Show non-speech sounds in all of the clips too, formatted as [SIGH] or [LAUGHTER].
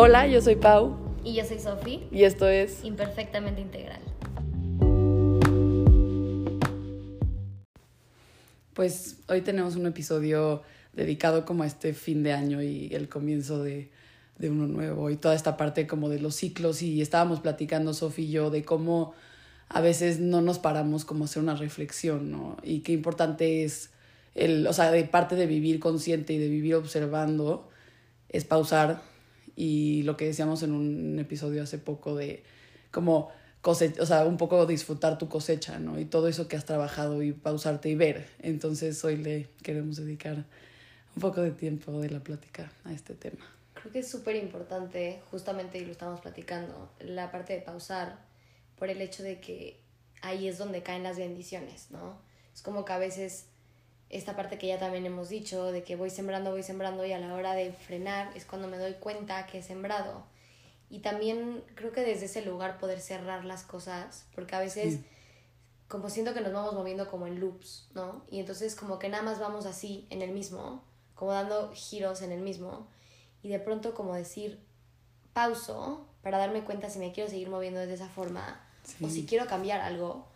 Hola, yo soy Pau. Y yo soy Sofi. Y esto es Imperfectamente Integral. Pues hoy tenemos un episodio dedicado como a este fin de año y el comienzo de, de uno nuevo y toda esta parte como de los ciclos y estábamos platicando Sofi y yo de cómo a veces no nos paramos como a hacer una reflexión, ¿no? Y qué importante es el, o sea, de parte de vivir consciente y de vivir observando es pausar y lo que decíamos en un episodio hace poco de como cosecha, o sea, un poco disfrutar tu cosecha, ¿no? Y todo eso que has trabajado y pausarte y ver. Entonces hoy le queremos dedicar un poco de tiempo de la plática a este tema. Creo que es súper importante, justamente, y lo estamos platicando, la parte de pausar por el hecho de que ahí es donde caen las bendiciones, ¿no? Es como que a veces esta parte que ya también hemos dicho, de que voy sembrando, voy sembrando y a la hora de frenar es cuando me doy cuenta que he sembrado. Y también creo que desde ese lugar poder cerrar las cosas, porque a veces como siento que nos vamos moviendo como en loops, ¿no? Y entonces como que nada más vamos así en el mismo, como dando giros en el mismo, y de pronto como decir pauso para darme cuenta si me quiero seguir moviendo de esa forma, o si quiero cambiar algo,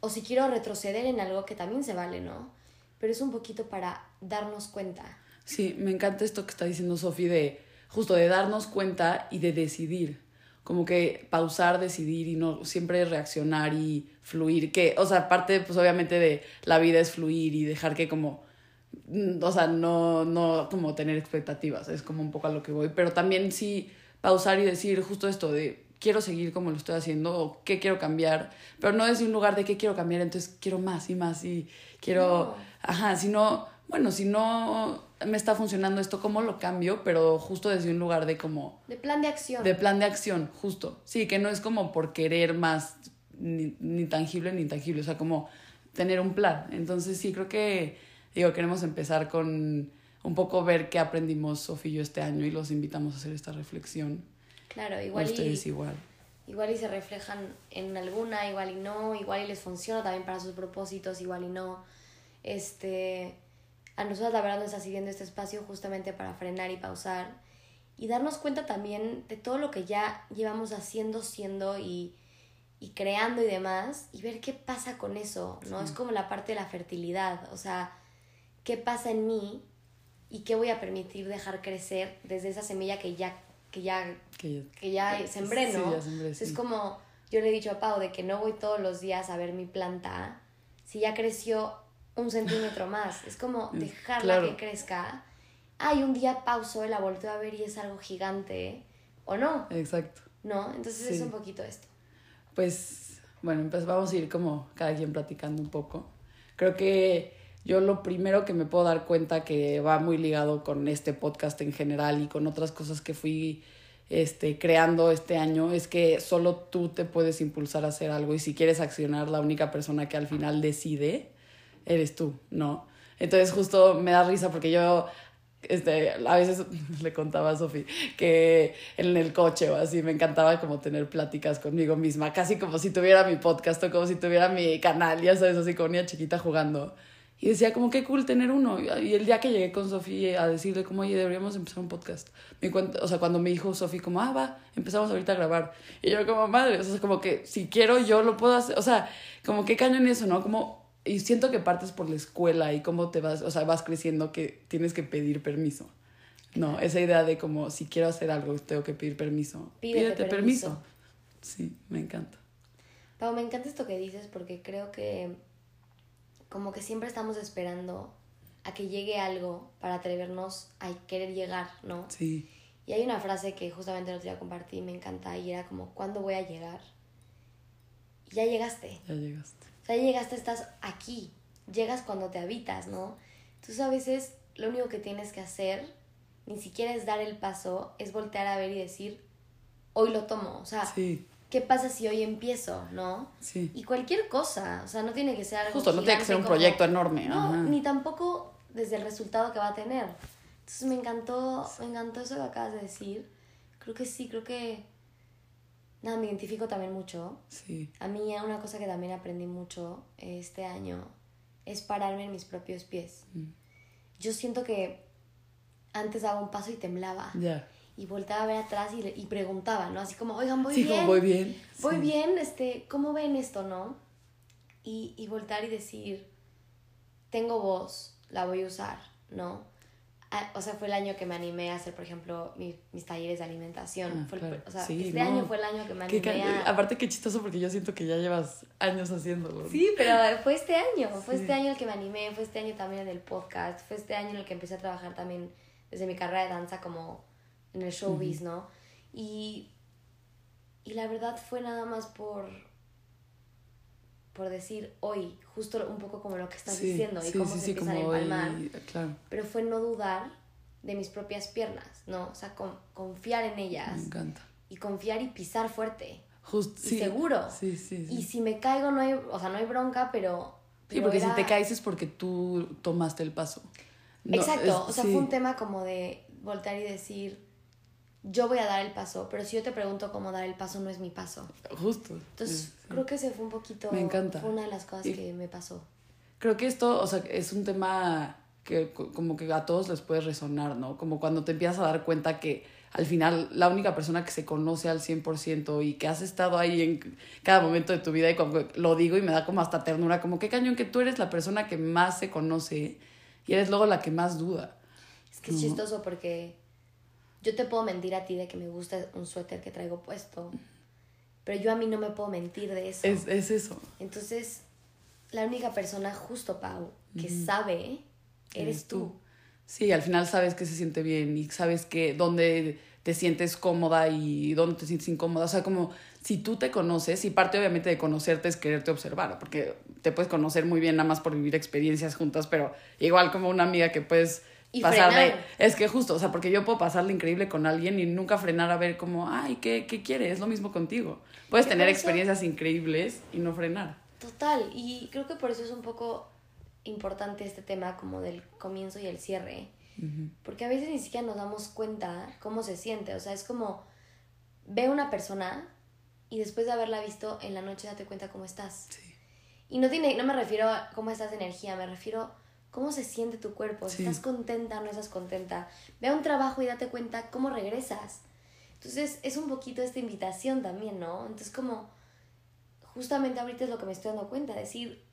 o si quiero retroceder en algo que también se vale, ¿no? Pero es un poquito para darnos cuenta. Sí, me encanta esto que está diciendo Sofi de justo de darnos cuenta y de decidir. Como que pausar, decidir y no siempre reaccionar y fluir. Que, o sea, aparte, pues obviamente de la vida es fluir y dejar que como, mm, o sea, no, no como tener expectativas, es como un poco a lo que voy. Pero también sí pausar y decir justo esto de quiero seguir como lo estoy haciendo o qué quiero cambiar, pero no desde un lugar de qué quiero cambiar, entonces quiero más y más y quiero, ajá, si no, bueno, si no me está funcionando esto, ¿cómo lo cambio? Pero justo desde un lugar de como... De plan de acción. De plan de acción, justo. Sí, que no es como por querer más ni, ni tangible ni intangible, o sea, como tener un plan. Entonces sí, creo que, digo, queremos empezar con un poco ver qué aprendimos Sofía y yo este año y los invitamos a hacer esta reflexión. Claro, igual ustedes igual. Igual y se reflejan en alguna, igual y no, igual y les funciona también para sus propósitos, igual y no. Este, a nosotros la verdad nos está siguiendo este espacio justamente para frenar y pausar y darnos cuenta también de todo lo que ya llevamos haciendo, siendo y, y creando y demás y ver qué pasa con eso, ¿no? Es como la parte de la fertilidad, o sea, qué pasa en mí y qué voy a permitir dejar crecer desde esa semilla que ya que ya, que ya, sembré, ¿no? Es como, yo le he dicho a Pau de que no voy todos los días a ver mi planta si ya creció un centímetro más. Es como dejarla que crezca. Ay, un día pauso y la volteo a ver y es algo gigante. ¿O no? Exacto. ¿No? Entonces es un poquito esto. Pues, bueno, pues vamos a ir como cada quien platicando un poco. Creo que yo lo primero que me puedo dar cuenta que va muy ligado con este podcast en general y con otras cosas que fui este, creando este año es que solo tú te puedes impulsar a hacer algo y si quieres accionar, la única persona que al final decide eres tú, ¿no? Entonces justo me da risa porque yo este, a veces [LAUGHS] le contaba a Sofi que en el coche o así me encantaba como tener pláticas conmigo misma, casi como si tuviera mi podcast o como si tuviera mi canal, ya sabes, así como niña chiquita jugando. Y decía, como qué cool tener uno. Y el día que llegué con Sofía a decirle, como, oye, deberíamos empezar un podcast. Me cuenta, o sea, cuando me dijo Sofía, como, ah, va, empezamos ahorita a grabar. Y yo, como, madre, o sea, como que si quiero, yo lo puedo hacer. O sea, como qué cañón eso, ¿no? Como, y siento que partes por la escuela y cómo te vas, o sea, vas creciendo que tienes que pedir permiso. No, esa idea de como, si quiero hacer algo, tengo que pedir permiso. Pídete, permiso. Sí, me encanta. Pau, me encanta esto que dices porque creo que como que siempre estamos esperando a que llegue algo para atrevernos a querer llegar, ¿no? Sí. Y hay una frase que justamente el otro día compartí y me encanta y era como, ¿cuándo voy a llegar? Y ya llegaste. Ya llegaste. O sea, llegaste, estás aquí. Llegas cuando te habitas, ¿no? Entonces a veces lo único que tienes que hacer, ni siquiera es dar el paso, es voltear a ver y decir, hoy lo tomo. O sea, sí. ¿qué pasa si hoy empiezo, no? Sí. Y cualquier cosa, o sea, no tiene que ser algo Justo, no tiene que ser un proyecto enorme. No, ni tampoco desde el resultado que va a tener. Entonces me encantó, me encantó eso que acabas de decir. Creo que sí, creo que... Nada, me identifico también mucho. Sí. A mí una cosa que también aprendí mucho este año es pararme en mis propios pies. Mm. Yo siento que antes daba un paso y temblaba. Ya y volteaba a ver atrás y, y preguntaba, ¿no? Así como, oigan, voy Sí, bien. como voy bien. Voy Sí. bien, este, ¿cómo ven esto, no? Y, y voltar y decir, tengo voz, la voy a usar, ¿no? Ah, o sea, fue el año que me animé a hacer, por ejemplo, mi- mis talleres de alimentación. Ah, Fue el- claro. o sea, Sí, este no. año fue el año que me animé a... Aparte, qué chistoso porque yo siento que ya llevas años haciéndolo. Sí, pero fue este año, fue Sí. este año el que me animé, fue este año también en el podcast, fue este año en el que empecé a trabajar también desde mi carrera de danza como en el showbiz, ¿no? Y, y la verdad fue nada más por, por decir hoy, justo un poco como lo que estás Sí, diciendo y sí, cómo sí, se sí, empiezan como a empalmar, hoy- claro, pero fue no dudar de mis propias piernas, ¿no? O sea, con- confiar en ellas me encanta. y confiar y pisar fuerte. Just, Y sí, seguro. Sí, sí, sí. Y si me caigo no hay, o sea, no hay bronca, pero... Sí, pero porque era- si te caes es porque tú tomaste el paso. No, Exacto, es- o sea, sí. fue un tema como de voltear y decir, yo voy a dar el paso, pero si yo te pregunto cómo dar el paso, no es mi paso. Justo. Entonces, sí, creo que ese fue un poquito... Me encanta. Fue una de las cosas Y- que me pasó. Creo que esto, o sea, es un tema que co- como que a todos les puede resonar, ¿no? Como cuando te empiezas a dar cuenta que al final la única persona que se conoce al 100% y que has estado ahí en cada momento de tu vida y como lo digo y me da como hasta ternura, como qué cañón que tú eres la persona que más se conoce y eres luego la que más duda. Es que es chistoso porque yo te puedo mentir a ti de que me gusta un suéter que traigo puesto, pero yo a mí no me puedo mentir de eso. Es, es eso. Entonces, la única persona justo, Pau, que sabe, eres tú. Sí, al final sabes que se siente bien y sabes que dónde te sientes cómoda y dónde te sientes incómoda. O sea, como si tú te conoces, y parte obviamente de conocerte es quererte observar, porque te puedes conocer muy bien nada más por vivir experiencias juntas, pero igual como una amiga que puedes Y pasar de... frenar. Es que justo, o sea, porque yo puedo pasarle increíble con alguien y nunca frenar a ver como, ay, ¿qué, qué quiere? Es lo mismo contigo. Puedes tener eso- experiencias increíbles y no frenar. Total, y creo que por eso es un poco importante este tema como del comienzo y el cierre, porque a veces ni siquiera nos damos cuenta cómo se siente, o sea, es como ve a una persona y después de haberla visto en la noche date cuenta cómo estás. Sí. Y no tiene no me refiero a cómo estás de energía, me refiero cómo se siente tu cuerpo, si Sí. estás contenta o no estás contenta. Ve a un trabajo y date cuenta cómo regresas. Entonces, es un poquito esta invitación también, ¿no? Entonces, como justamente ahorita es lo que me estoy dando cuenta, decir,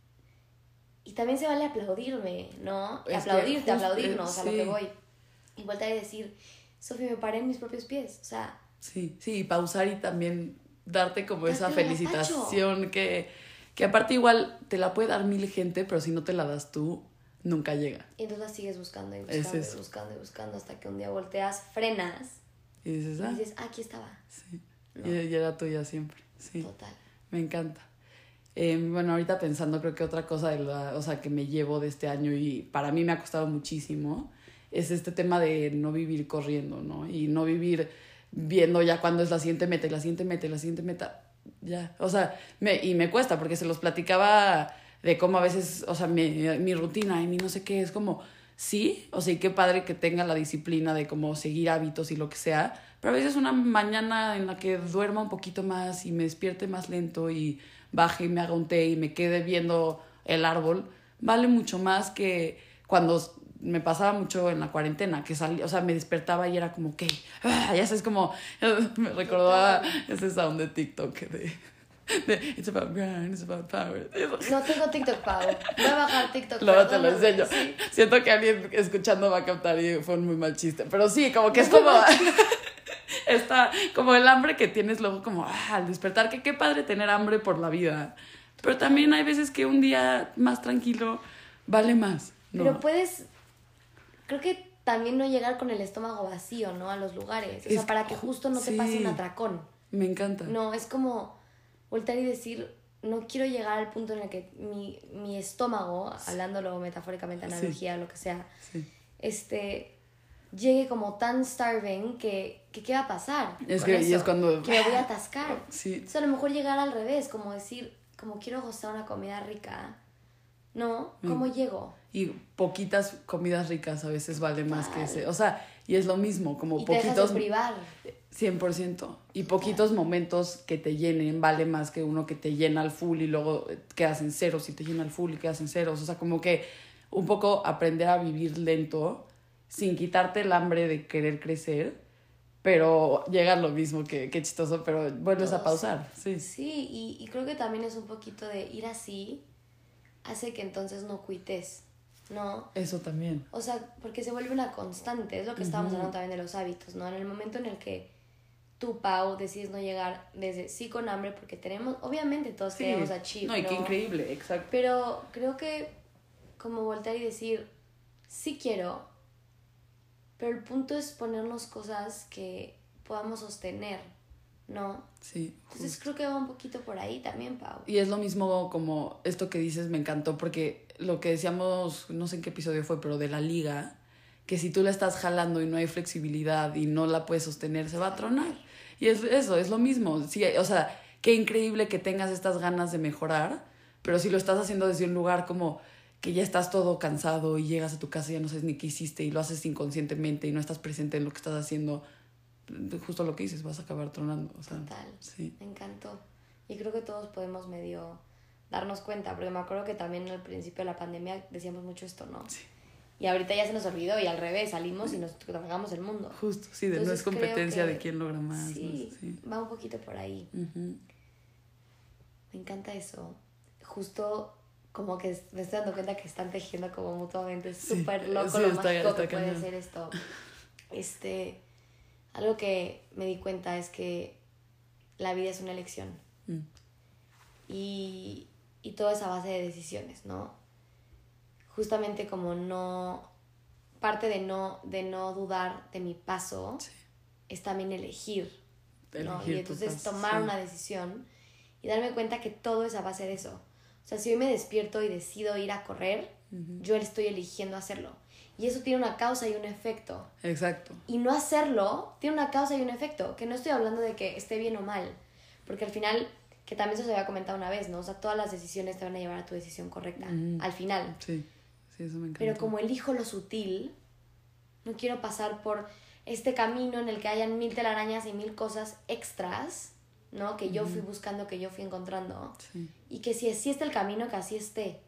y también se vale aplaudirme, ¿no? Es que Aplaudirte, justo- aplaudirnos a lo sí. que voy. Y volver a decir, Sofi, me paré en mis propios pies. O sea, Sí, sí, y pausar y también darte como esa felicitación que, que aparte igual te la puede dar mil gente, pero si no te la das tú, nunca llega. y entonces la sigues buscando y Es buscando y buscando y buscando hasta que un día volteas, frenas Y dices, ah, y dices, "Ah, aquí estaba. sí, No. y, y era tuya siempre. Sí, Total. me encanta. Eh, bueno, ahorita pensando, creo que otra cosa de la, o sea, que me llevo de este año y para mí me ha costado muchísimo es este tema de no vivir corriendo, ¿no? Y no vivir viendo ya cuándo es la siguiente meta y la siguiente meta y la siguiente meta. Ya, o sea, me, y me cuesta porque se los platicaba de cómo a veces, o sea, mi, mi rutina y mi no sé qué, es como, sí, o sea, y qué padre que tenga la disciplina de como seguir hábitos y lo que sea, pero a veces una mañana en la que duerma un poquito más y me despierte más lento y baje y me haga un té y me quede viendo el árbol, vale mucho más que cuando me pasaba mucho en la cuarentena, que salía, o sea, me despertaba y era como, ¿qué? Ah, ya sabes, como, [LAUGHS] me recordaba ese sound de TikTok de, [LAUGHS] de It's about grind, it's about power. No tengo TikTok, Pau. Voy a bajar TikTok. Luego te lo enseño. Sí. Siento que alguien escuchando va a captar y fue un muy mal chiste. Pero sí, como que es como. [LAUGHS] está como el hambre que tienes luego, como ah, al despertar. Que qué padre tener hambre por la vida. Pero también hay veces que un día más tranquilo vale más. ¿no? Pero puedes, creo que también no llegar con el estómago vacío, ¿no? A los lugares. O sea, Es- para que justo no te sí. pase un atracón. Me encanta. No, es como voltear y decir, no quiero llegar al punto en el que mi, mi estómago, hablándolo metafóricamente, Sí. analogía, lo que sea, Sí. este llegue como tan starving que, que ¿qué va a pasar? Es que- y es cuando- Que me voy a atascar. Sí. Entonces a lo mejor llegar al revés, como decir, como quiero gozar una comida rica, ¿no? ¿Cómo Mm. llego? Y poquitas comidas ricas a veces vale más que ese. O sea, y es lo mismo, como Y te dejas poquitos. de privar. 100%. Y poquitos momentos que te llenen vale más que uno que te llena al full y luego quedas en ceros y te llena al full y quedas en ceros. O sea, como que un poco aprender a vivir lento sin quitarte el hambre de querer crecer, pero llega lo mismo que, que chistoso, pero vuelves a pausar, sí. Sí, y, y creo que también es un poquito de ir así, hace que entonces no cuites, ¿no? Eso también. O sea, porque se vuelve una constante, es lo que estábamos hablando también de los hábitos, ¿no? En el momento en el que tú, Pau, decides no llegar desde sí con hambre, porque tenemos, obviamente todos Sí. queremos achieve, No, y qué increíble, exacto. Pero creo que como voltear y decir, sí quiero, pero el punto es ponernos cosas que podamos sostener, ¿no? Sí. Entonces creo que va un poquito por ahí también, Pau. Y es lo mismo como esto que dices, me encantó, porque lo que decíamos, no sé en qué episodio fue, pero de la liga, que si tú la estás jalando y no hay flexibilidad y no la puedes sostener, se va a tronar. Y es eso, es lo mismo. Sí, o sea, qué increíble que tengas estas ganas de mejorar, pero si lo estás haciendo desde un lugar como que ya estás todo cansado y llegas a tu casa y ya no sabes ni qué hiciste y lo haces inconscientemente y no estás presente en lo que estás haciendo, justo lo que dices, vas a acabar tronando. O sea, Total. Sí. Me encantó. Y creo que todos podemos medio darnos cuenta, porque me acuerdo que también al principio de la pandemia decíamos mucho esto, ¿no? Sí. Y ahorita ya se nos olvidó y al revés, salimos y nos tragamos el mundo. Justo, sí, de no Entonces es competencia que de quién logra más. ¿no? Sí, Sí. va un poquito por ahí. Me encanta eso. Justo como que me estoy dando cuenta que están tejiendo como mutuamente. Es Sí, súper loco sí, lo está- mágico está que puede ser esto. Este, algo que me di cuenta es que la vida es una elección. Mm. y, y todo es a base de decisiones, ¿no? Justamente como no, parte de no, de no dudar de mi paso Sí. es también elegir, ¿no? Elegir Y entonces paso, tomar sí. una decisión y darme cuenta que todo es a base de eso. O sea, si hoy me despierto y decido ir a correr, yo estoy eligiendo hacerlo. Y eso tiene una causa y un efecto. Exacto. Y no hacerlo tiene una causa y un efecto. Que no estoy hablando de que esté bien o mal. Porque al final, que también eso se había comentado una vez, ¿no? O sea, todas las decisiones te van a llevar a tu decisión correcta. Al final. Sí, sí, eso me encanta. Pero como elijo lo sutil, no quiero pasar por este camino en el que hayan mil telarañas y mil cosas extras, ¿no? Que yo fui buscando, que yo fui encontrando. Sí, Y que si así está el camino, que así esté.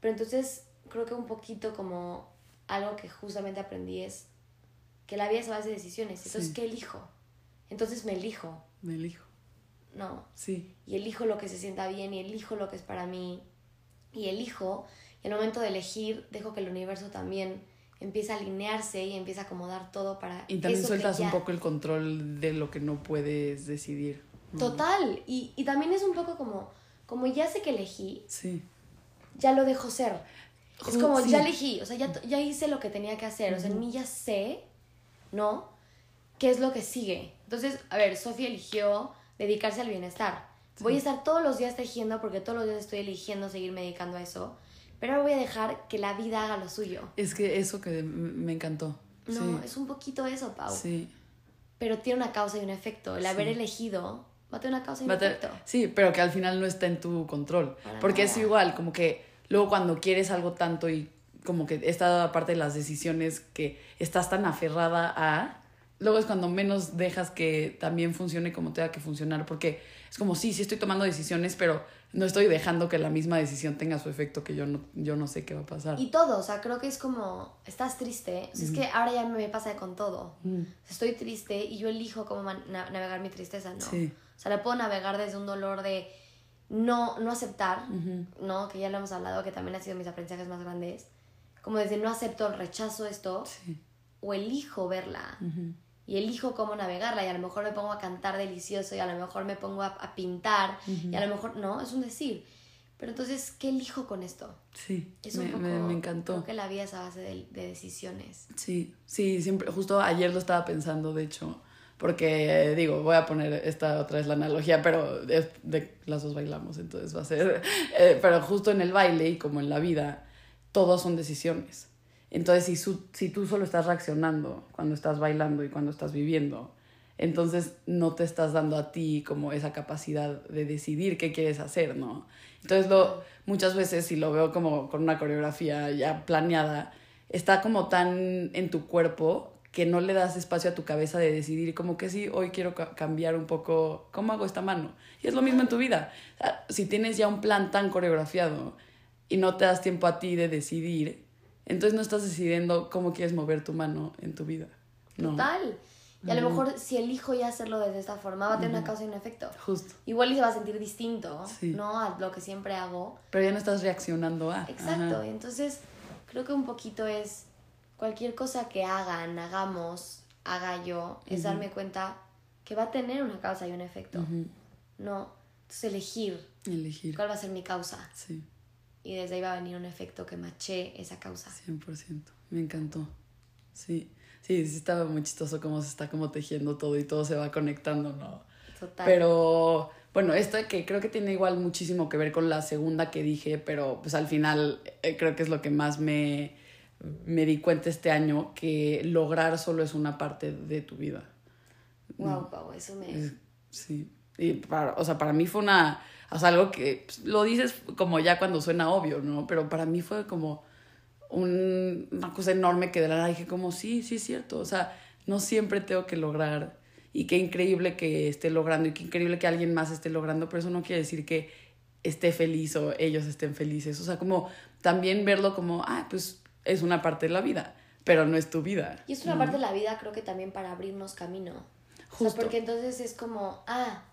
Pero entonces creo que un poquito como algo que justamente aprendí es que la vida es a base de decisiones. Entonces, Sí. ¿qué elijo? Entonces me elijo, me elijo. ¿No? Sí, Y elijo lo que se sienta bien y elijo lo que es para mí. Y elijo, y al momento de elegir, dejo que el universo también empiece a alinearse y empiece a acomodar todo para y también eso que sueltas un poco el control de lo que no puedes decidir. Total. Y, y también es un poco como, como ya sé que elegí, Sí, ya lo dejo ser. Es como, sí. ya elegí, o sea, ya, ya hice lo que tenía que hacer, o sea, en mí ya sé, ¿no? ¿Qué es lo que sigue? Entonces, a ver, Sofía eligió dedicarse al bienestar. Voy a estar todos los días tejiendo porque todos los días estoy eligiendo seguirme dedicando a eso, pero ahora voy a dejar que la vida haga lo suyo. es que eso que me encantó. No, sí. es un poquito eso, Pau. Sí. Pero tiene una causa y un efecto. El Sí. haber elegido va a tener una causa y un efecto. sí, pero que al final no está en tu control. Para Porque es nada. igual, como que luego cuando quieres algo tanto y como que esta parte de las decisiones que estás tan aferrada a, luego es cuando menos dejas que también funcione como tenga que funcionar. Porque es como, sí, sí estoy tomando decisiones, pero no estoy dejando que la misma decisión tenga su efecto que yo no, yo no sé qué va a pasar. Y todo, o sea, creo que es como, estás triste, o sea, es que ahora ya me pasa con todo. Mm, Estoy triste y yo elijo cómo navegar mi tristeza, ¿no? Sí. O sea, la puedo navegar desde un dolor de no, no aceptar, ujú, ¿no? Que ya lo hemos hablado, que también ha sido mis aprendizajes más grandes. Como desde no acepto, rechazo esto, Sí. o elijo verla. ujú. Y elijo cómo navegarla y a lo mejor me pongo a cantar delicioso y a lo mejor me pongo a, a pintar y a lo mejor, no, es un decir. Pero entonces, ¿qué elijo con esto? Sí, Es me, un poco, me- me encantó. Creo que la vida es a base de, de decisiones. Sí, sí, siempre, justo ayer lo estaba pensando, de hecho, porque digo, voy a poner esta otra vez la analogía, pero es de las dos bailamos, entonces va a ser, eh, pero justo en el baile y como en la vida, todos son decisiones. Entonces, si, su- si tú solo estás reaccionando cuando estás bailando y cuando estás viviendo, entonces no te estás dando a ti como esa capacidad de decidir qué quieres hacer, ¿no? Entonces, lo, muchas veces, si lo veo como con una coreografía ya planeada, está como tan en tu cuerpo que no le das espacio a tu cabeza de decidir como que sí, hoy quiero ca- cambiar un poco, ¿cómo hago esta mano? Y es lo mismo en tu vida. Si tienes ya un plan tan coreografiado y no te das tiempo a ti de decidir, entonces no estás decidiendo cómo quieres mover tu mano en tu vida. No. Total. Y a lo mejor si elijo ya hacerlo desde esta forma, va a tener una causa y un efecto. Justo. Igual y se va a sentir distinto, Sí. ¿no? A lo que siempre hago. Pero ya no estás reaccionando a. Exacto. Ajá. Entonces creo que un poquito es cualquier cosa que hagan, hagamos, haga yo, es darme cuenta que va a tener una causa y un efecto. No. Entonces elegir Elegir. cuál va a ser mi causa. Sí, Y desde ahí va a venir un efecto que maché esa causa. 100%. Me encantó. Sí. Sí, sí estaba muy chistoso cómo se está como tejiendo todo y todo se va conectando, ¿no? Total. Pero bueno, esto que creo que tiene igual muchísimo que ver con la segunda que dije, pero pues al final eh, creo que es lo que más me, me di cuenta este año, que lograr solo es una parte de tu vida. Wow, Pau, eso me. Sí. Y para, o sea, para mí fue una, o sea, algo que pues, lo dices como ya cuando suena obvio, ¿no? Pero para mí fue como un- una cosa enorme que de la nada dije como, sí, sí es cierto, o sea, no siempre tengo que lograr y qué increíble que esté logrando y qué increíble que alguien más esté logrando, pero eso no quiere decir que esté feliz o ellos estén felices, o sea, como también verlo como, ah, pues es una parte de la vida, pero no es tu vida. Y es una parte de la vida, creo que también para abrirnos camino. O sea, Justo. porque entonces es como, ah,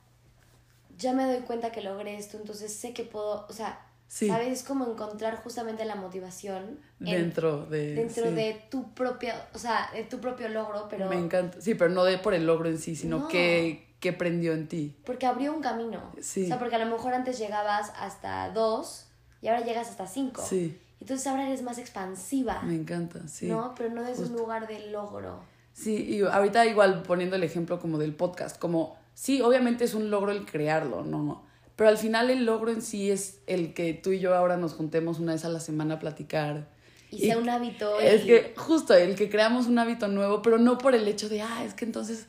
ya me doy cuenta que logré esto, entonces sé que puedo, o sea, Sí. ¿sabes? Es como encontrar justamente la motivación en- Dentro de... dentro sí. de tu propia, o sea, de tu propio logro, pero Me encanta. Sí, pero no de por el logro en sí, sino No. que, que prendió en ti. porque abrió un camino. Sí. O sea, porque a lo mejor antes llegabas hasta dos y ahora llegas hasta cinco. Sí, Entonces ahora eres más expansiva, me encanta, sí. ¿no? Pero no desde un lugar de logro. Sí, y ahorita igual poniendo el ejemplo como del podcast, como sí, obviamente es un logro el crearlo, ¿no? Pero al final el logro en sí es el que tú y yo ahora nos juntemos una vez a la semana a platicar. Y sea un hábito. Es y- que justo el que creamos un hábito nuevo, pero no por el hecho de, ah, es que entonces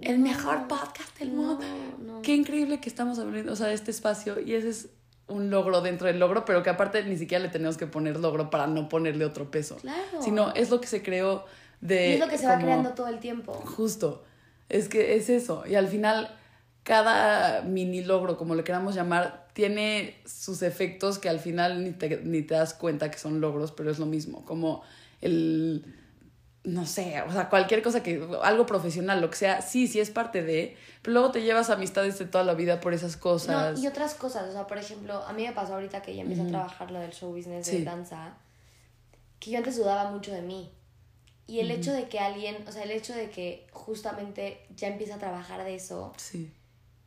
el mejor podcast del mundo. No, no. Qué increíble que estamos abriendo, o sea, este espacio y ese es un logro dentro del logro, pero que aparte ni siquiera le tenemos que poner logro para no ponerle otro peso. Claro. Sino es lo que se creó de... Y es lo que se va creando todo el tiempo. Justo. Es que es eso. Y al final, cada mini logro, como le queramos llamar, tiene sus efectos que al final ni te, ni te das cuenta que son logros, pero es lo mismo. Como el. No sé, o sea, cualquier cosa que. Algo profesional, lo que sea, sí, sí es parte de. Pero luego te llevas amistades de toda la vida por esas cosas. No, y otras cosas, o sea, por ejemplo, a mí me pasó ahorita que ya empecé a trabajar lo del show business de danza, que yo antes dudaba mucho de mí. Y el hecho de que alguien, o sea, el hecho de que justamente ya empieza a trabajar de eso, Sí.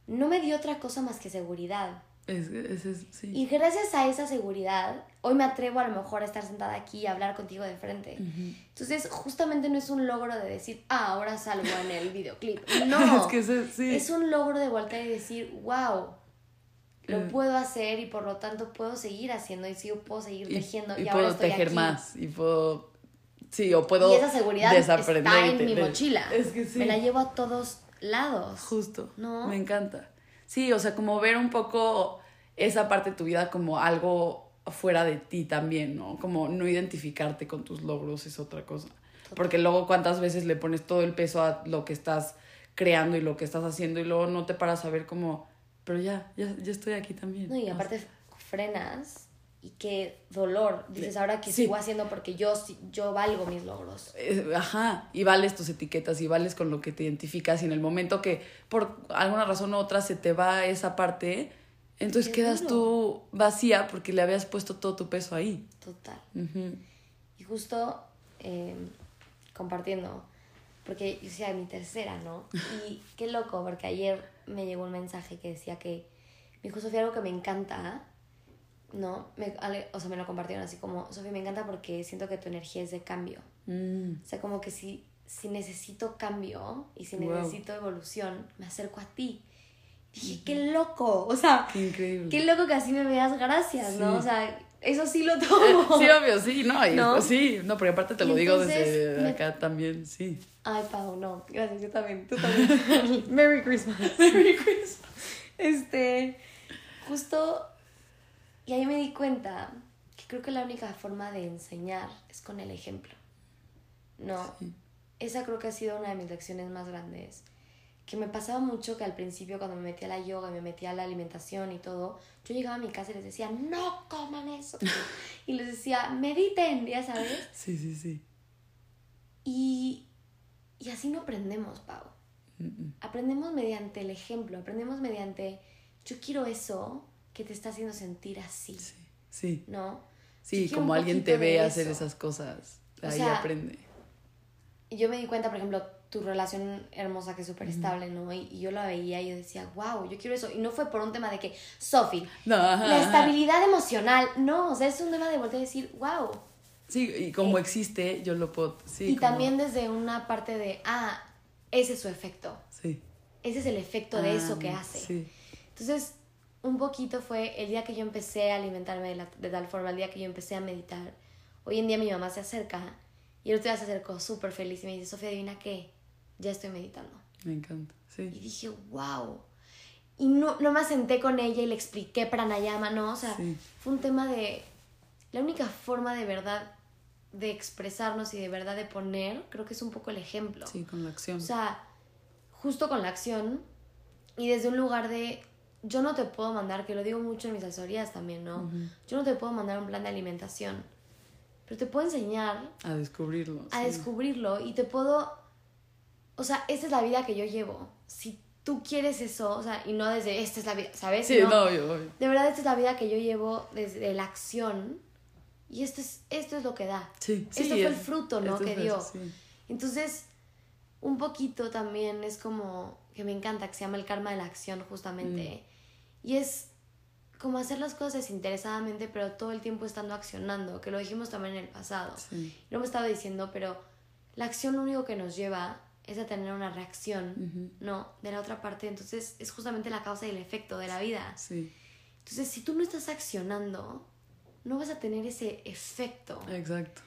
no me dio otra cosa más que seguridad. Es, es, es- sí. Y gracias a esa seguridad, hoy me atrevo a lo mejor a estar sentada aquí y hablar contigo de frente. Entonces, justamente no es un logro de decir, ah, ahora salgo en el videoclip. [LAUGHS] No. es que es, sí. Es un logro de voltear y decir, wow, lo Eh. puedo hacer y por lo tanto puedo seguir haciendo y sí, puedo seguir tejiendo y, y ahora puedo estoy tejer aquí. más. Y puedo. Sí, o puedo. Y esa seguridad desaprender está en mi mochila. Es que sí. Me la llevo a todos lados. Justo. ¿No? Me encanta. Sí, o sea, como ver un poco esa parte de tu vida como algo fuera de ti también, ¿no? Como no identificarte con tus logros es otra cosa. Porque luego cuántas veces le pones todo el peso a lo que estás creando y lo que estás haciendo y luego no te paras a ver como, pero ya, ya, ya estoy aquí también. No, y aparte frenas y qué dolor. Dices, ahora que Sí. sigo haciendo porque yo, yo valgo mis logros. Eh, Ajá, y vales tus etiquetas y vales con lo que te identificas y en el momento que por alguna razón u otra se te va esa parte, entonces Qué quedas duro. tú vacía porque le habías puesto todo tu peso ahí. Total. Y justo eh, compartiendo, porque yo decía mi tercera, ¿no? [LAUGHS] Y qué loco, porque ayer me llegó un mensaje que decía que me dijo Sofía algo que me encanta, ¿no? Me, o sea, me lo compartieron así como, Sofía, me encanta porque siento que tu energía es de cambio. Mm, O sea, como que si, si necesito cambio y si Wow. necesito evolución, me acerco a ti. Dije, qué loco, o sea, qué increíble. qué loco que así me veas, gracias, ¿no? O sea, eso sí lo tomo. [LAUGHS] Sí, obvio, sí, no, y- ¿No? sí, no, porque aparte te Y lo digo desde me- acá también, sí. Ay, Pau, no. Gracias, yo también. Tú también. [LAUGHS] Merry Christmas. Merry Christmas. Este, justo, y ahí me di cuenta que creo que la única forma de enseñar es con el ejemplo. No, Sí. esa creo que ha sido una de mis lecciones más grandes. Que me pasaba mucho que al principio cuando me metía a la yoga y me metía a la alimentación y todo, yo llegaba a mi casa y les decía, no coman eso. [LAUGHS] y les decía, mediten, ya sabes. Sí, sí, sí. Y Y así no aprendemos, Pau. Aprendemos mediante el ejemplo, aprendemos mediante, yo quiero eso que te está haciendo sentir así. Sí. sí. ¿No? Sí, como alguien te ve hacer esas cosas. Ahí aprende. Yo me di cuenta, por ejemplo, tu relación hermosa que es súper estable, ¿no? Y, yo la veía y yo decía, wow, yo quiero eso. Y no fue por un tema de que, Sofi, la estabilidad emocional, no, o sea, es un tema de volver a decir, wow. Sí, y como eh, existe, yo lo puedo, sí. Y también desde una parte de, ah, ese es su efecto. Sí. Ese es el efecto de eso que ah, hace. Sí. Entonces, un poquito fue el día que yo empecé a alimentarme de, de tal forma, el día que yo empecé a meditar. Hoy en día mi mamá se acerca y el otro día se acercó súper feliz y me dice, Sofía, adivina qué, ya estoy meditando. Me encanta, sí. Y dije, wow. Y no, no me senté con ella y le expliqué pranayama, ¿no? O sea, fue un tema de... La única forma de verdad de expresarnos y de verdad de poner, creo que es un poco el ejemplo. Sí, con la acción. O sea, justo con la acción y desde un lugar de yo no te puedo mandar, que lo digo mucho en mis asesorías también, ¿no? Yo no te puedo mandar un plan de alimentación pero te puedo enseñar a descubrirlo. A descubrirlo y te puedo, o sea, esta es la vida que yo llevo. Si tú quieres eso, o sea, y no desde esta es la vida, ¿sabes? Sí, no, yo, De verdad, esta es la vida que yo llevo desde la acción y esto es, esto es lo que da. Sí, esto fue el fruto, ¿no? Que dio. Entonces, un poquito también es como que me encanta, que se llama el karma de la acción, justamente. Mm. Y es como hacer las cosas desinteresadamente, pero todo el tiempo estando accionando, que lo dijimos también en el pasado. Lo hemos estado diciendo, pero la acción lo único que nos lleva es a tener una reacción, ¿no? De la otra parte. Entonces es justamente la causa y el efecto de la vida. Sí. Entonces, si tú no estás accionando, no vas a tener ese efecto. Exacto.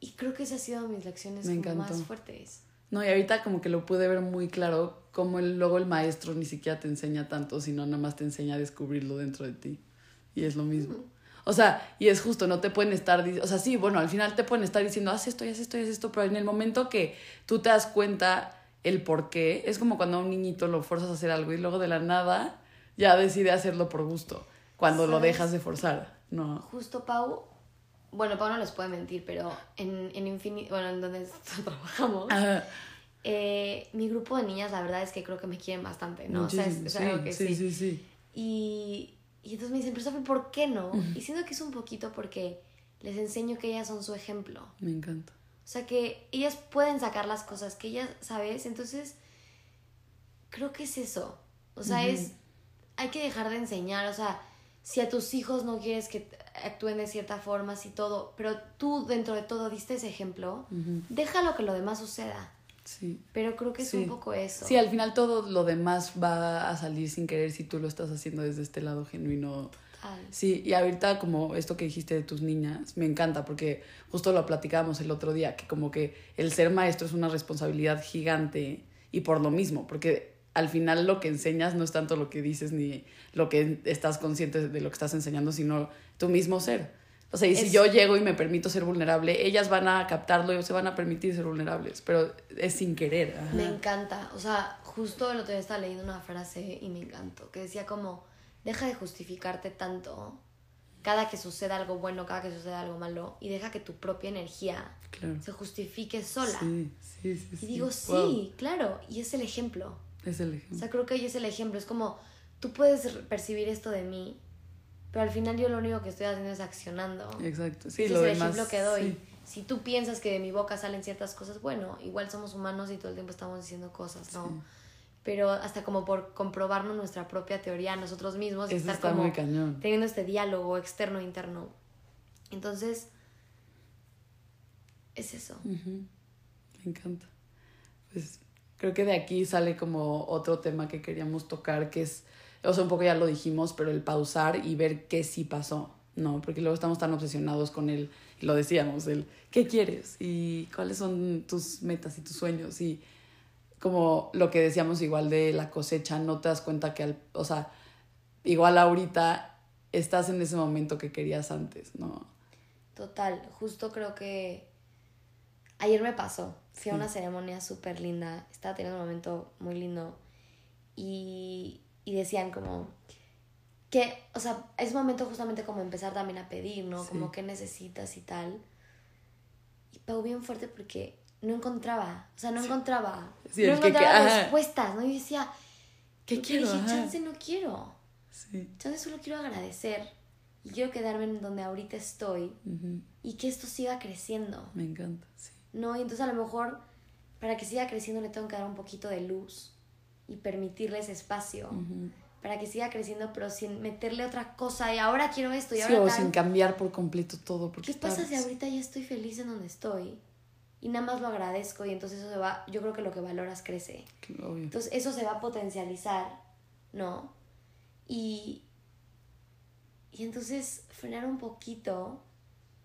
Y creo que esas han sido mis lecciones más fuertes. No, y ahorita como que lo pude ver muy claro, como el, luego el maestro ni siquiera te enseña tanto, sino nada más te enseña a descubrirlo dentro de ti. Y es lo mismo. O sea, y es justo, no te pueden estar, o sea, sí, bueno, al final te pueden estar diciendo, haz esto, haz esto, haz esto, pero en el momento que tú te das cuenta el por qué, es como cuando a un niñito lo forzas a hacer algo y luego de la nada ya decide hacerlo por gusto, cuando lo dejas de forzar, ¿no? Justo, Pau, bueno, Pau no les puede mentir, pero en, en Infinity, bueno, en donde [LAUGHS] trabajamos, eh, mi grupo de niñas, la verdad es que creo que me quieren bastante, ¿no? o sea, es, algo que sí. Sí, sí, Y, y entonces me dicen, pero Sofi, ¿por qué no? Y siento que es un poquito porque les enseño que ellas son su ejemplo. Me encanta. O sea, que ellas pueden sacar las cosas que ellas, ¿sabes? Entonces, creo que es eso. O sea, es, hay que dejar de enseñar, o sea, si a tus hijos no quieres que actúen de cierta forma, y todo, pero tú dentro de todo diste ese ejemplo, déjalo que lo demás suceda. Sí. Pero creo que es un poco eso. Sí, al final todo lo demás va a salir sin querer si tú lo estás haciendo desde este lado genuino. Sí, y ahorita como esto que dijiste de tus niñas, me encanta porque justo lo platicábamos el otro día, que como que el ser maestro es una responsabilidad gigante y por lo mismo, porque al final lo que enseñas no es tanto lo que dices ni lo que estás consciente de lo que estás enseñando, sino tu mismo ser. O sea, y si yo llego y me permito ser vulnerable, ellas van a captarlo y se van a permitir ser vulnerables, pero es sin querer. Me encanta. O sea, justo el otro día estaba leyendo una frase y me encantó, que decía como, deja de justificarte tanto cada que suceda algo bueno, cada que suceda algo malo, y deja que tu propia energía se justifique sola. Sí, sí, sí. Y digo, sí, claro, y es el ejemplo. Es el ejemplo. O sea, creo que ahí es el ejemplo. Es como, tú puedes percibir esto de mí, pero al final yo lo único que estoy haciendo es accionando. Exacto, sí, Ese es el ejemplo que doy. Si tú piensas que de mi boca salen ciertas cosas, bueno, igual somos humanos y todo el tiempo estamos diciendo cosas, ¿no? Pero hasta como por comprobarnos nuestra propia teoría nosotros mismos, estar como teniendo este diálogo externo e interno. Entonces, es eso. Me encanta. Pues creo que de aquí sale como otro tema que queríamos tocar, que es, o sea, un poco ya lo dijimos, pero el pausar y ver qué sí pasó, ¿no? Porque luego estamos tan obsesionados con el, lo decíamos, el qué quieres y cuáles son tus metas y tus sueños y como lo que decíamos igual de la cosecha, no te das cuenta que, al, o sea, igual ahorita estás en ese momento que querías antes, ¿no? Total, justo creo que ayer me pasó, Fui a una ceremonia súper linda, estaba teniendo un momento muy lindo y, y decían como que, o sea, es momento justamente como empezar también a pedir, ¿no? Como qué necesitas y tal. Y pegó bien fuerte porque no encontraba, o sea, no encontraba, Sí, no que- encontraba respuestas, ¿no? Y decía, ¿Qué yo quiero? dije, chance no quiero, Sí. chance solo quiero agradecer y quiero quedarme en donde ahorita estoy y que esto siga creciendo, Me encanta, sí. ¿No? Y entonces a lo mejor para que siga creciendo le tengo que dar un poquito de luz y permitirle ese espacio Ujú. para que siga creciendo, pero sin meterle otra cosa y ahora quiero esto y Sí, ahora o tal. sin cambiar por completo todo. Porque ¿Qué pasa si ahorita ya estoy feliz en donde estoy? Y nada más lo agradezco y entonces eso se va, yo creo que lo que valoras crece. Obvio. Entonces eso se va a potencializar, ¿no? Y, y entonces frenar un poquito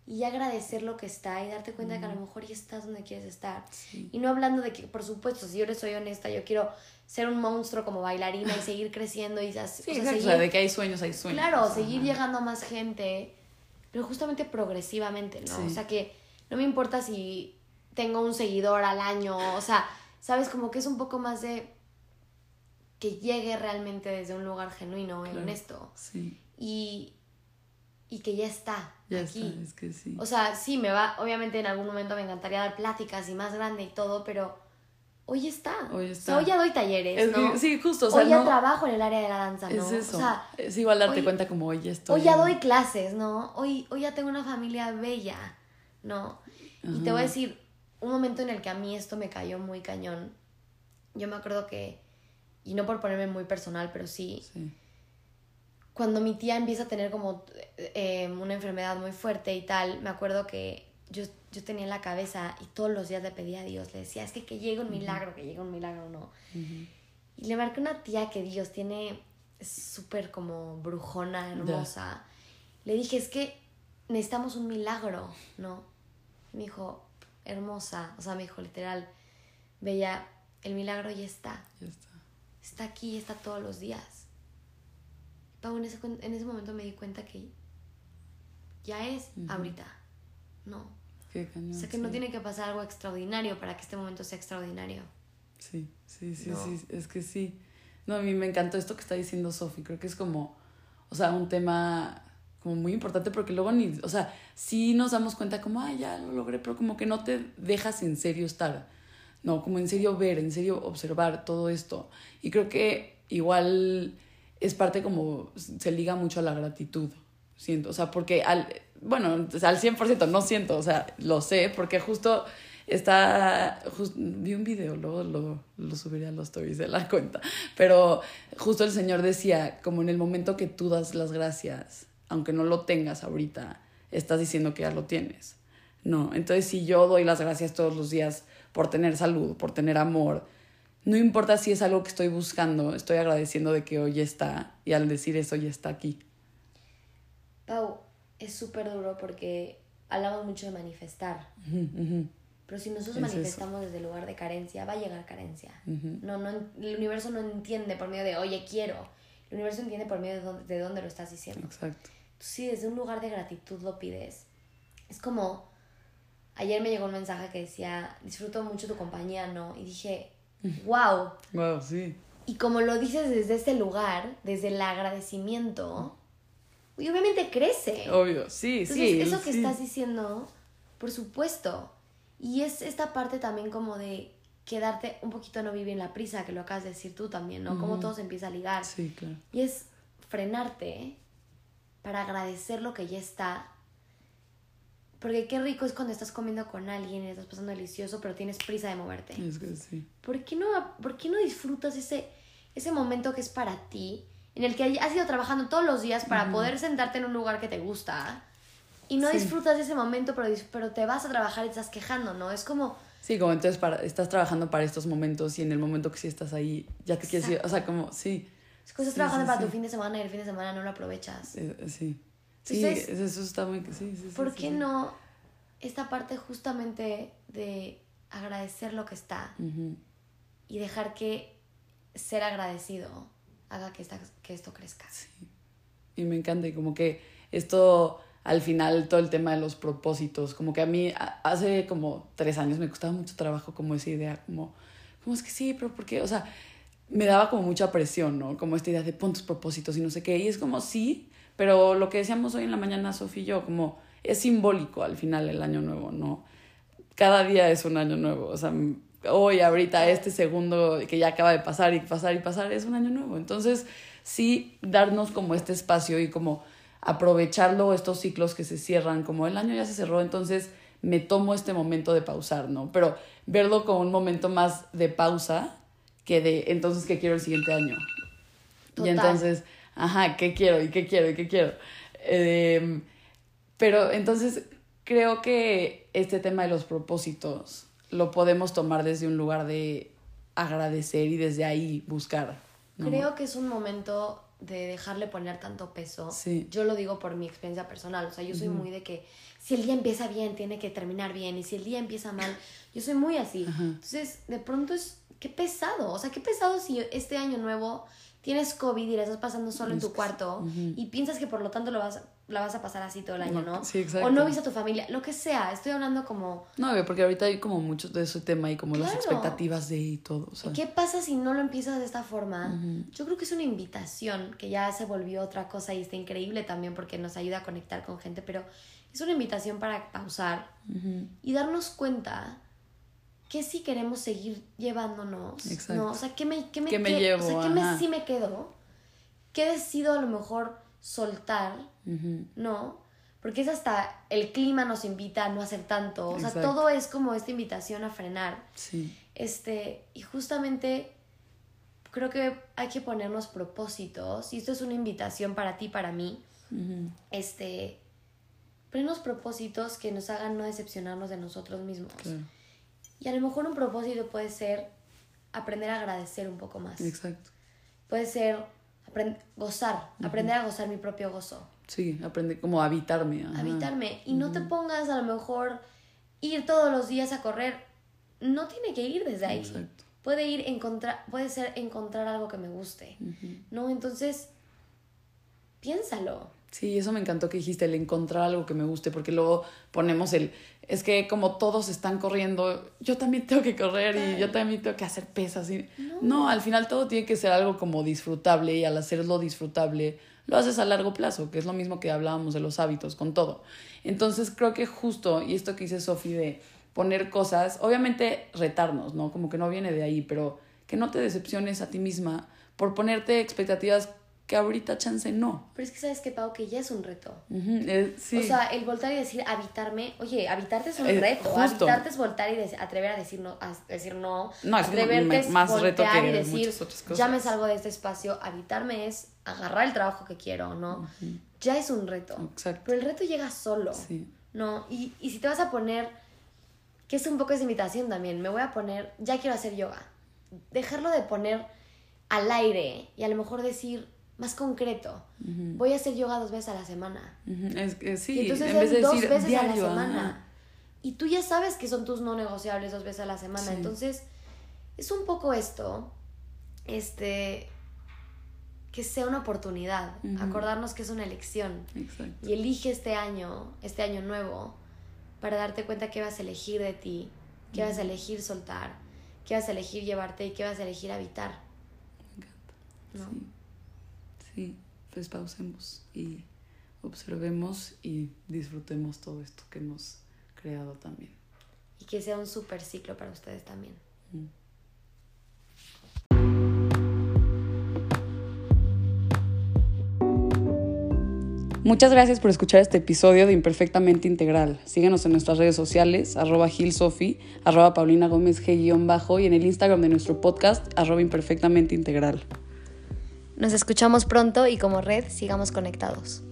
y agradecer lo que está y darte cuenta que a lo mejor ya estás donde quieres estar. Sí. Y no hablando de que, por supuesto, si yo les soy honesta, yo quiero ser un monstruo como bailarina y [LAUGHS] seguir creciendo y as- Sí, o sea, exacto, o seguir sea, de que hay sueños, hay sueños. Claro, o sea, seguir ajá. llegando a más gente, pero justamente progresivamente, ¿no? Sí. O sea que no me importa si tengo un seguidor al año, o sea, sabes, como que es un poco más de que llegue realmente desde un lugar genuino y Claro. honesto Sí, y, y que ya está ya aquí. está, es que sí. O sea, sí, me va, obviamente en algún momento me encantaría dar pláticas y más grande y todo, pero hoy está. Hoy O sea, hoy ya doy talleres, Es ¿no? que- sí, justo, o sea, hoy ya no- trabajo en el área de la danza, ¿no? es eso. O sea, es igual darte hoy- cuenta como hoy ya estoy. Hoy ya doy clases, ¿no? Hoy, hoy ya tengo una familia bella, ¿no? Y te voy a decir, un momento en el que a mí esto me cayó muy cañón. Yo me acuerdo que, y no por ponerme muy personal, pero sí, Sí. Cuando mi tía empieza a tener como eh, una enfermedad muy fuerte y tal, me acuerdo que yo, yo tenía en la cabeza y todos los días le pedía a Dios, le decía, es que que llegue un milagro, que llegue un milagro, ¿no? Y le marqué una tía que Dios tiene, súper como brujona, hermosa. Le dije, es que necesitamos un milagro, ¿no? Y me dijo, hermosa, o sea, me dijo literal, Bella, el milagro ya está. Ya está. Está aquí, está todos los días. Pau, en ese, en ese momento me di cuenta que ya es ahorita, ¿no? Qué cañón. O sea, que no tiene que pasar algo extraordinario para que este momento sea extraordinario. Sí, sí, sí, No. sí, es que sí. No, a mí me encantó esto que está diciendo Sofi, creo que es como, o sea, un tema como muy importante porque luego ni, o sea, sí nos damos cuenta como, ah, ya lo logré, pero como que no te dejas en serio estar, no, como en serio ver, en serio observar todo esto. Y creo que igual es parte como, se liga mucho a la gratitud, siento, o sea, porque al, bueno, sea, al 100% no siento, o sea, lo sé, porque justo está, vi un video, luego lo, lo subiré a los stories de la cuenta, pero justo el Señor decía, como en el momento que tú das las gracias, aunque no lo tengas ahorita, estás diciendo que ya lo tienes, ¿no? Entonces, si yo doy las gracias todos los días por tener salud, por tener amor, no importa si es algo que estoy buscando, estoy agradeciendo de que hoy está, y al decir eso ya está aquí. Pau, es súper duro porque hablamos mucho de manifestar. Ujú, ujú. Pero si nosotros Es eso. manifestamos desde el lugar de carencia, va a llegar carencia. Ujú. No, no, el universo no entiende por medio de, oye, quiero. El universo entiende por medio de dónde, de dónde lo estás diciendo. Exacto. Entonces, si desde un lugar de gratitud lo pides, es como, ayer me llegó un mensaje que decía, disfruto mucho tu compañía, ¿no? Y dije, wow. Wow, sí. Y como lo dices desde ese lugar, desde el agradecimiento, y obviamente crece. Obvio, sí, Entonces, sí. eso que sí. estás diciendo, por supuesto. Y es esta parte también como de quedarte un poquito no vivir en la prisa, que lo acabas de decir tú también, ¿no? Como todo se empieza a ligar. Sí, claro. Y es frenarte para agradecer lo que ya está. Porque qué rico es cuando estás comiendo con alguien y estás pasando delicioso, pero tienes prisa de moverte. Es que sí. ¿Por qué no, por qué no disfrutas ese, ese momento que es para ti? En el que has ido trabajando todos los días para poder sentarte en un lugar que te gusta. Y no Sí. disfrutas de ese momento, pero, pero te vas a trabajar y estás quejando, ¿no? Es como, Sí, como entonces para, estás trabajando para estos momentos y en el momento que sí estás ahí, ya te quieres ir. O sea, como, sí. es que estás Sí, trabajando sí, para sí. tu fin de semana y el fin de semana no lo aprovechas. eh, sí. Sí, eso está muy. Sí, sí, sí, ¿Por sí, qué sí. no esta parte justamente de agradecer lo que está y dejar que ser agradecido haga que, esta- que esto crezca? Y me encanta, y como que esto, al final, todo el tema de los propósitos, como que a mí hace como tres años me costaba mucho trabajo como esa idea, como, como es que sí, pero ¿por qué? O sea, me daba como mucha presión, ¿no? Como esta idea de pon tus propósitos y no sé qué, y es como sí, pero lo que decíamos hoy en la mañana, Sofía y yo, como es simbólico al final el año nuevo, ¿no? cada día es un año nuevo. O sea, hoy, ahorita, este segundo que ya acaba de pasar y pasar y pasar, es un año nuevo. Entonces, sí, darnos como este espacio y como aprovecharlo, estos ciclos que se cierran, como el año ya se cerró, entonces me tomo este momento de pausar, ¿no? Pero verlo como un momento más de pausa que de entonces qué quiero el siguiente año. Y entonces, ajá, ¿qué quiero? ¿Y qué quiero? ¿Y qué quiero? Em, pero entonces creo que este tema de los propósitos lo podemos tomar desde un lugar de agradecer y desde ahí buscar. Creo que es un momento de dejarle poner tanto peso. Sí. Yo lo digo por mi experiencia personal, o sea, yo soy muy de que si el día empieza bien, tiene que terminar bien, y si el día empieza mal, yo soy muy así. Entonces, de pronto es, qué pesado, o sea, qué pesado si este año nuevo tienes COVID y la estás pasando solo en tu cuarto y piensas que por lo tanto lo vas, la vas a pasar así todo el año, ¿no? Sí, exacto. O no viste a tu familia, lo que sea, estoy hablando como... No, porque ahorita hay como mucho de ese tema y como las expectativas de y todo. O sea. ¿Qué pasa si no lo empiezas de esta forma? Yo creo que es una invitación que ya se volvió otra cosa y está increíble también porque nos ayuda a conectar con gente, pero es una invitación para pausar y darnos cuenta ¿qué sí queremos seguir llevándonos? Exacto. ¿no? O sea, ¿qué me, qué me, me llevo? O sea, ¿qué me, sí me quedo? ¿Qué decido a lo mejor soltar? ¿No? Porque es hasta el clima nos invita a no hacer tanto. O sea, todo es como esta invitación a frenar. Sí. Este, y justamente creo que hay que ponernos propósitos. Y esto es una invitación para ti, para mí. Este, ponernos propósitos que nos hagan no decepcionarnos de nosotros mismos. Y a lo mejor un propósito puede ser aprender a agradecer un poco más. Exacto. Puede ser gozar, aprender a gozar mi propio gozo. Sí, aprender como a habitarme. Habitarme. Y no te pongas a lo mejor ir todos los días a correr. No tiene que ir desde ahí. Exacto. Puede ir encontrar, puede ser encontrar algo que me guste. ¿No? Entonces, piénsalo. Sí, eso me encantó que dijiste, el encontrar algo que me guste, porque luego ponemos el, es que como todos están corriendo, yo también tengo que correr y yo también tengo que hacer pesas. Y... No. al final todo tiene que ser algo como disfrutable y al hacerlo disfrutable lo haces a largo plazo, que es lo mismo que hablábamos de los hábitos con todo. Entonces creo que justo, y esto que dice Sofi de poner cosas, obviamente retarnos, ¿no? Como que no viene de ahí, pero que no te decepciones a ti misma por ponerte expectativas que ahorita chance no. Pero es que sabes que, Pau, que ya es un reto. Eh, sí. O sea, el voltar y decir habitarme, oye, habitarte es un eh, reto. Habitarte es voltar y atrever a decir no, a decir no. No, es atreverte más reto que y decir, ya me salgo de este espacio. Habitarme es agarrar el trabajo que quiero, ¿no? Ya es un reto. Exacto. Pero el reto llega solo. Sí. ¿No? Y, y si te vas a poner, que es un poco esa invitación también, me voy a poner, ya quiero hacer yoga. Dejarlo de poner al aire y a lo mejor decir, más concreto. Voy a hacer yoga dos veces a la semana. es, sí, entonces en vez de dos veces a la semana. Y tú ya sabes que son tus no negociables dos veces a la semana. Entonces, es un poco esto, este, que sea una oportunidad. Acordarnos que es una elección. Y elige este año, este año nuevo, para darte cuenta que vas a elegir de ti, que vas a elegir soltar, que vas a elegir llevarte y que vas a elegir habitar. ¿No? Sí, pues pausemos y observemos y disfrutemos todo esto que hemos creado también. Y que sea un super ciclo para ustedes también. Mm. Muchas gracias por escuchar este episodio de Imperfectamente Integral. Síguenos en nuestras redes sociales, arroba gilsofi, arroba paulina gómez g-bajo y en el Instagram de nuestro podcast, arroba imperfectamente integral. Nos escuchamos pronto y como red sigamos conectados.